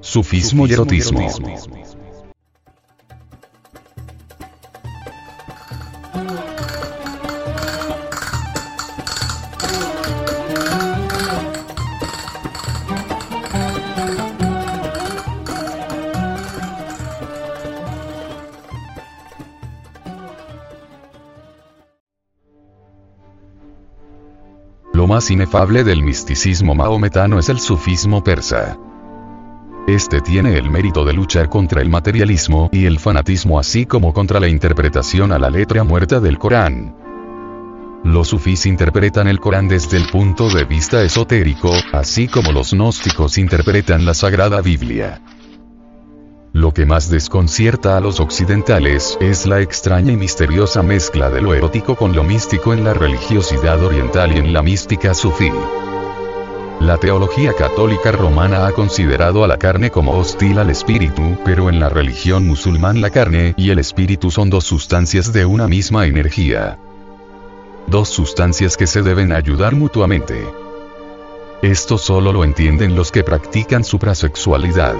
Sufismo y erotismo. Lo más inefable del misticismo maometano es el sufismo persa. Este tiene el mérito de luchar contra el materialismo y el fanatismo así como contra la interpretación a la letra muerta del Corán. Los sufís interpretan el Corán desde el punto de vista esotérico, así como los gnósticos interpretan la Sagrada Biblia. Lo que más desconcierta a los occidentales es la extraña y misteriosa mezcla de lo erótico con lo místico en la religiosidad oriental y en la mística sufí. La teología católica romana ha considerado a la carne como hostil al espíritu, pero en la religión musulmán la carne y el espíritu son dos sustancias de una misma energía. Dos sustancias que se deben ayudar mutuamente. Esto solo lo entienden los que practican suprasexualidad.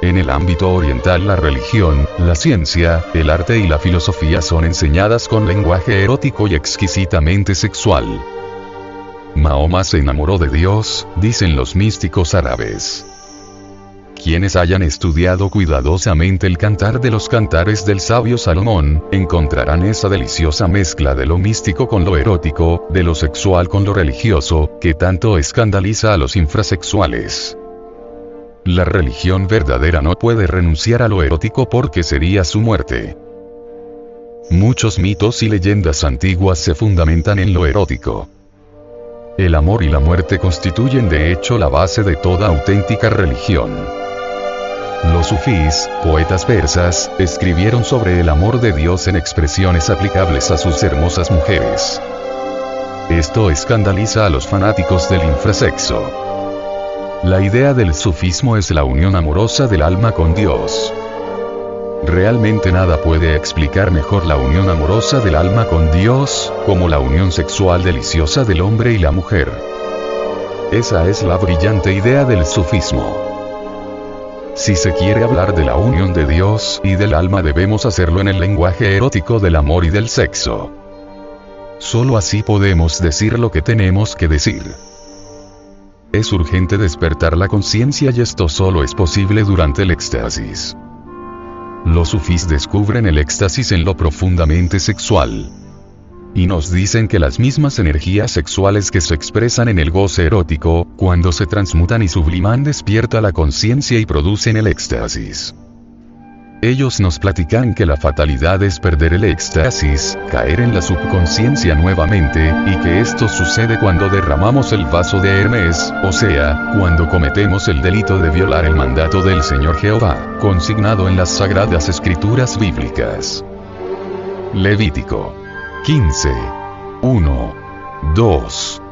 En el ámbito oriental la religión, la ciencia, el arte y la filosofía son enseñadas con lenguaje erótico y exquisitamente sexual. Mahoma se enamoró de Dios, dicen los místicos árabes. Quienes hayan estudiado cuidadosamente el cantar de los cantares del sabio Salomón, encontrarán esa deliciosa mezcla de lo místico con lo erótico, de lo sexual con lo religioso, que tanto escandaliza a los infrasexuales. La religión verdadera no puede renunciar a lo erótico porque sería su muerte. Muchos mitos y leyendas antiguas se fundamentan en lo erótico. El amor y la muerte constituyen de hecho la base de toda auténtica religión. Los sufís, poetas persas, escribieron sobre el amor de Dios en expresiones aplicables a sus hermosas mujeres. Esto escandaliza a los fanáticos del infrasexo. La idea del sufismo es la unión amorosa del alma con Dios. Realmente nada puede explicar mejor la unión amorosa del alma con Dios, como la unión sexual deliciosa del hombre y la mujer. Esa es la brillante idea del sufismo. Si se quiere hablar de la unión de Dios y del alma debemos hacerlo en el lenguaje erótico del amor y del sexo. Solo así podemos decir lo que tenemos que decir. Es urgente despertar la conciencia y esto solo es posible durante el éxtasis. Los sufís descubren el éxtasis en lo profundamente sexual. Y nos dicen que las mismas energías sexuales que se expresan en el goce erótico, cuando se transmutan y subliman despierta la conciencia y producen el éxtasis. Ellos nos platican que la fatalidad es perder el éxtasis, caer en la subconsciencia nuevamente, y que esto sucede cuando derramamos el vaso de Hermes, o sea, cuando cometemos el delito de violar el mandato del Señor Jehová, consignado en las sagradas escrituras bíblicas. Levítico 15. 1. 2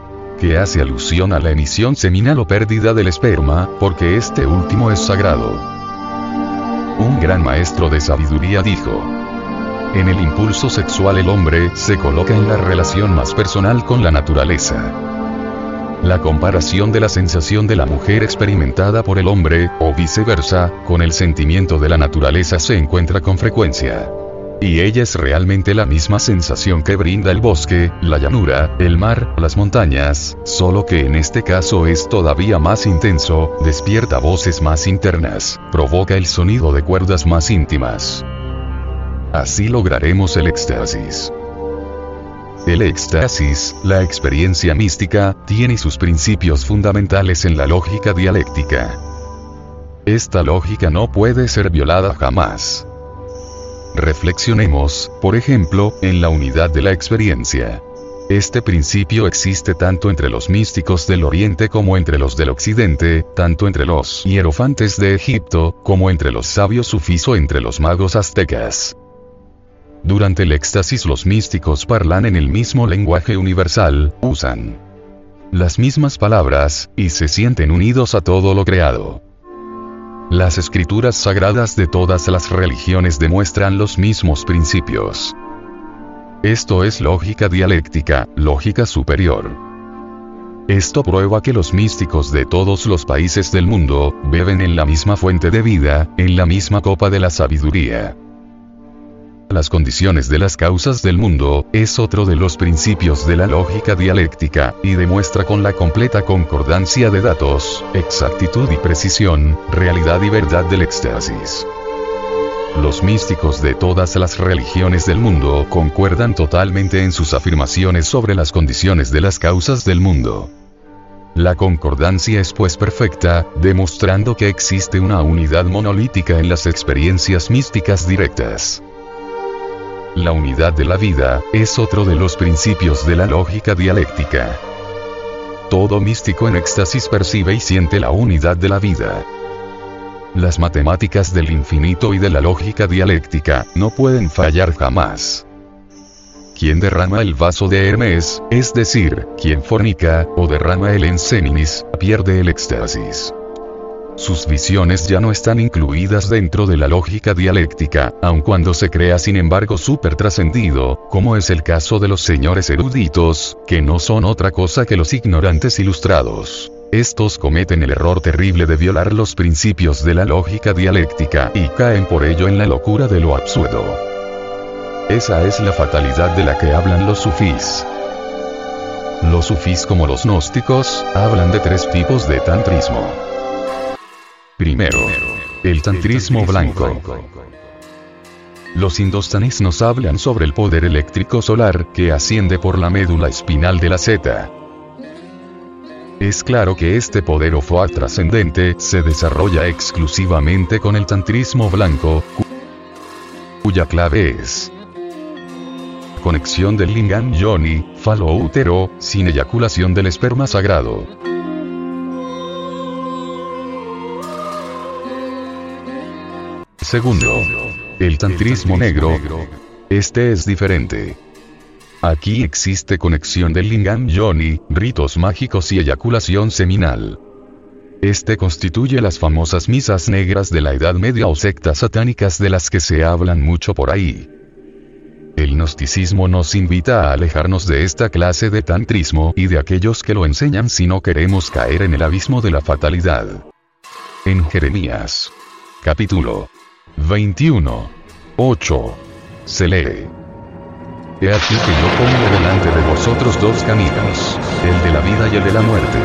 que hace alusión a la emisión seminal o pérdida del esperma, porque este último es sagrado. Un gran maestro de sabiduría dijo, en el impulso sexual el hombre se coloca en la relación más personal con la naturaleza. La comparación de la sensación de la mujer experimentada por el hombre, o viceversa, con el sentimiento de la naturaleza se encuentra con frecuencia. Y ella es realmente la misma sensación que brinda el bosque, la llanura, el mar, las montañas, solo que en este caso es todavía más intenso, despierta voces más internas, provoca el sonido de cuerdas más íntimas. Así lograremos el éxtasis. El éxtasis, la experiencia mística, tiene sus principios fundamentales en la lógica dialéctica. Esta lógica no puede ser violada jamás. Reflexionemos, por ejemplo, en la unidad de la experiencia. Este principio existe tanto entre los místicos del Oriente como entre los del Occidente, tanto entre los hierofantes de Egipto, como entre los sabios sufís o entre los magos aztecas. Durante el éxtasis los místicos parlan en el mismo lenguaje universal, usan las mismas palabras, y se sienten unidos a todo lo creado. Las escrituras sagradas de todas las religiones demuestran los mismos principios. Esto es lógica dialéctica, lógica superior. Esto prueba que los místicos de todos los países del mundo, beben en la misma fuente de vida, en la misma copa de la sabiduría. Las condiciones de las causas del mundo, es otro de los principios de la lógica dialéctica, y demuestra con la completa concordancia de datos, exactitud y precisión, realidad y verdad del éxtasis. Los místicos de todas las religiones del mundo concuerdan totalmente en sus afirmaciones sobre las condiciones de las causas del mundo. La concordancia es pues perfecta, demostrando que existe una unidad monolítica en las experiencias místicas directas. La unidad de la vida, es otro de los principios de la lógica dialéctica. Todo místico en éxtasis percibe y siente la unidad de la vida. Las matemáticas del infinito y de la lógica dialéctica, no pueden fallar jamás. Quien derrama el vaso de Hermes, es decir, quien fornica, o derrama el encéninis, pierde el éxtasis. Sus visiones ya no están incluidas dentro de la lógica dialéctica, aun cuando se crea sin embargo súper trascendido, como es el caso de los señores eruditos, que no son otra cosa que los ignorantes ilustrados. Estos cometen el error terrible de violar los principios de la lógica dialéctica y caen por ello en la locura de lo absurdo. Esa es la fatalidad de la que hablan los sufís. Los sufís como los gnósticos, hablan de tres tipos de tantrismo. Primero, el tantrismo blanco. Los indostanes nos hablan sobre el poder eléctrico solar que asciende por la médula espinal de la zeta. Es claro que este poder o trascendente se desarrolla exclusivamente con el tantrismo blanco, cuya clave es conexión del lingam yoni, falo útero, sin eyaculación del esperma sagrado. Segundo, el tantrismo negro. Este es diferente. Aquí existe conexión del lingam yoni, ritos mágicos y eyaculación seminal. Este constituye las famosas misas negras de la Edad Media o sectas satánicas de las que se hablan mucho por ahí. El gnosticismo nos invita a alejarnos de esta clase de tantrismo y de aquellos que lo enseñan si no queremos caer en el abismo de la fatalidad. En Jeremías. Capítulo 21. 8. Se lee. He aquí que yo pongo delante de vosotros dos caminos, el de la vida y el de la muerte.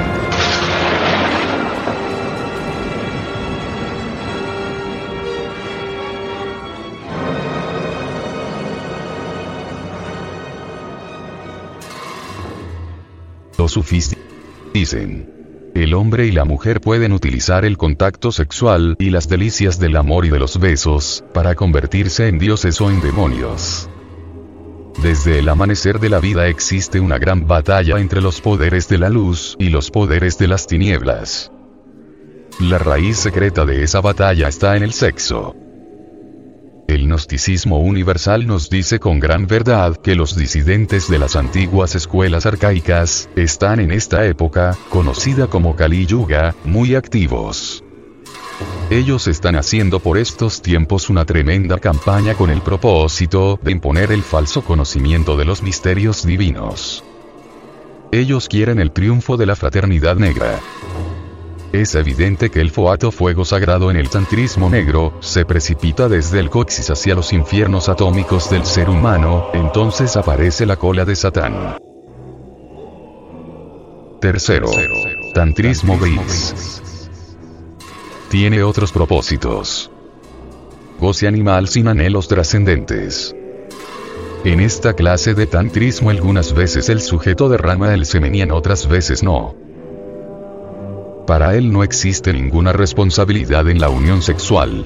Los sufis dicen, el hombre y la mujer pueden utilizar el contacto sexual y las delicias del amor y de los besos, para convertirse en dioses o en demonios. Desde el amanecer de la vida existe una gran batalla entre los poderes de la luz y los poderes de las tinieblas. La raíz secreta de esa batalla está en el sexo. El gnosticismo universal nos dice con gran verdad que los disidentes de las antiguas escuelas arcaicas, están en esta época, conocida como Kali Yuga, muy activos. Ellos están haciendo por estos tiempos una tremenda campaña con el propósito de imponer el falso conocimiento de los misterios divinos. Ellos quieren el triunfo de la fraternidad negra. Es evidente que el foato fuego sagrado en el tantrismo negro, se precipita desde el coxis hacia los infiernos atómicos del ser humano, entonces aparece la cola de Satán. Tercero. Tantrismo gris. Tiene otros propósitos. Goce animal sin anhelos trascendentes. En esta clase de tantrismo algunas veces el sujeto derrama el semen y en otras veces no. Para él no existe ninguna responsabilidad en la unión sexual.